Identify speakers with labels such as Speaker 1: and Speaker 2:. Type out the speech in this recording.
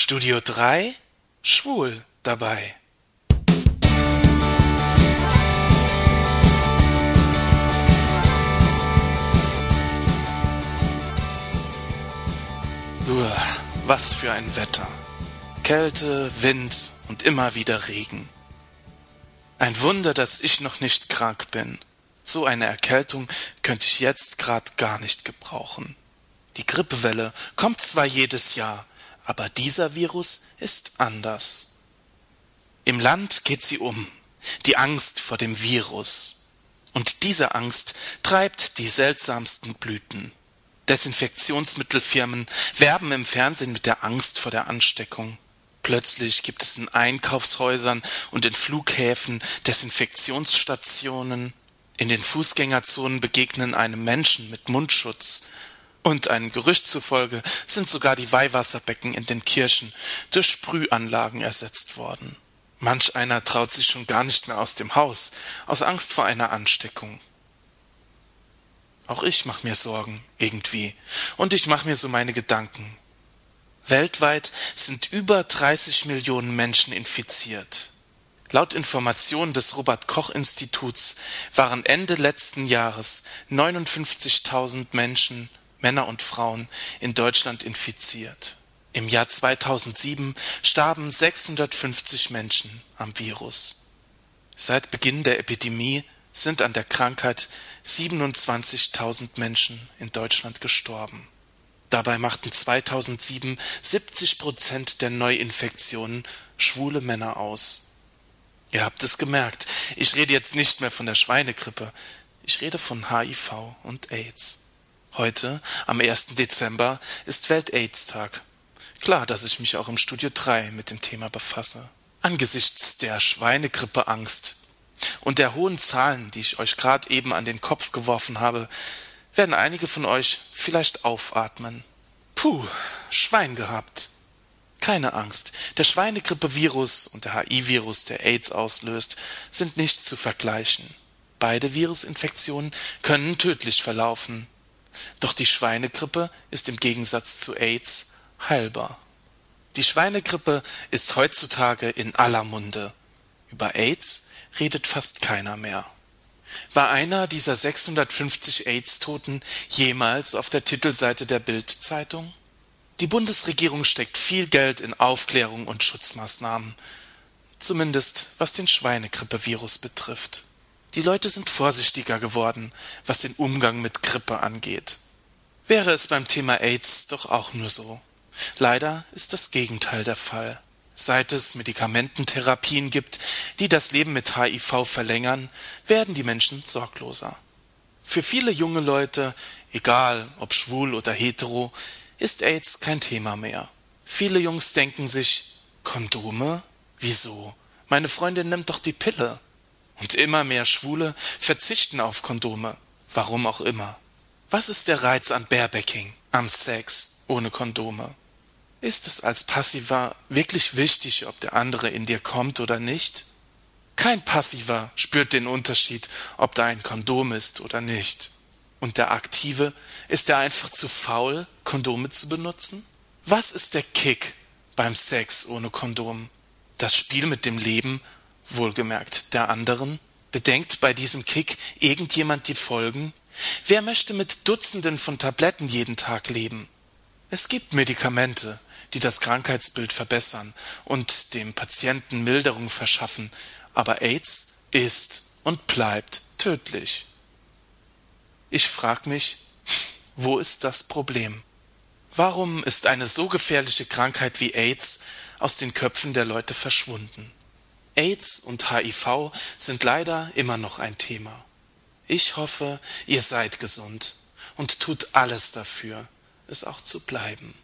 Speaker 1: Studio 3 Schwul dabei. Uah, was für ein Wetter. Kälte, Wind und immer wieder Regen. Ein Wunder, dass ich noch nicht krank bin. So eine Erkältung könnte ich jetzt grad gar nicht gebrauchen. Die Grippewelle kommt zwar jedes Jahr, aber dieser Virus ist anders. Im Land geht sie um, die Angst vor dem Virus. Und diese Angst treibt die seltsamsten Blüten. Desinfektionsmittelfirmen werben im Fernsehen mit der Angst vor der Ansteckung. Plötzlich gibt es in Einkaufshäusern und in Flughäfen Desinfektionsstationen. In den Fußgängerzonen begegnen einem Menschen mit Mundschutz. Und einem Gerücht zufolge sind sogar die Weihwasserbecken in den Kirchen durch Sprühanlagen ersetzt worden. Manch einer traut sich schon gar nicht mehr aus dem Haus, aus Angst vor einer Ansteckung. Auch ich mach mir Sorgen, irgendwie. Und ich mach mir so meine Gedanken. Weltweit sind über 30 Millionen Menschen infiziert. Laut Informationen des Robert Koch Instituts waren Ende letzten Jahres 59.000 Menschen, Männer und Frauen, in Deutschland infiziert. Im Jahr 2007 starben 650 Menschen am Virus. Seit Beginn der Epidemie sind an der Krankheit 27.000 Menschen in Deutschland gestorben. Dabei machten 2007 70 Prozent der Neuinfektionen schwule Männer aus. Ihr habt es gemerkt, ich rede jetzt nicht mehr von der Schweinegrippe, ich rede von HIV und AIDS. Heute, am 1. Dezember, ist Welt-AIDS-Tag. Klar, dass ich mich auch im Studio 3 mit dem Thema befasse. Angesichts der Schweinegrippe-Angst und der hohen Zahlen, die ich euch gerade eben an den Kopf geworfen habe, werden einige von euch vielleicht aufatmen. Puh, Schwein gehabt. Keine Angst, der Schweinegrippe-Virus und der HIV-Virus, der AIDS auslöst, sind nicht zu vergleichen. Beide Virusinfektionen können tödlich verlaufen. Doch die Schweinegrippe ist im Gegensatz zu AIDS heilbar. Die Schweinegrippe ist heutzutage in aller Munde. Über AIDS redet fast keiner mehr. War einer dieser 650 AIDS-Toten jemals auf der Titelseite der Bild-Zeitung? Die Bundesregierung steckt viel Geld in Aufklärung und Schutzmaßnahmen, zumindest was den Schweinegrippevirus betrifft. Die Leute sind vorsichtiger geworden, was den Umgang mit Grippe angeht. Wäre es beim Thema AIDS doch auch nur so. Leider ist das Gegenteil der Fall. Seit es Medikamententherapien gibt, die das Leben mit HIV verlängern, werden die Menschen sorgloser. Für viele junge Leute, egal ob schwul oder hetero, ist AIDS kein Thema mehr. Viele Jungs denken sich, Kondome? Wieso? Meine Freundin nimmt doch die Pille. Und immer mehr Schwule verzichten auf Kondome. Warum auch immer. Was ist der Reiz an Barebacking, am Sex ohne Kondome? Ist es als Passiver wirklich wichtig, ob der andere in dir kommt oder nicht? Kein Passiver spürt den Unterschied, ob da ein Kondom ist oder nicht. Und der Aktive, ist er einfach zu faul, Kondome zu benutzen? Was ist der Kick beim Sex ohne Kondom? Das Spiel mit dem Leben, wohlgemerkt der anderen? Bedenkt bei diesem Kick irgendjemand die Folgen? Wer möchte mit Dutzenden von Tabletten jeden Tag leben? Es gibt Medikamente, die das Krankheitsbild verbessern und dem Patienten Milderung verschaffen, aber AIDS ist und bleibt tödlich. Ich frag mich, wo ist das Problem? Warum ist eine so gefährliche Krankheit wie AIDS aus den Köpfen der Leute verschwunden? AIDS und HIV sind leider immer noch ein Thema. Ich hoffe, ihr seid gesund und tut alles dafür, es auch zu bleiben.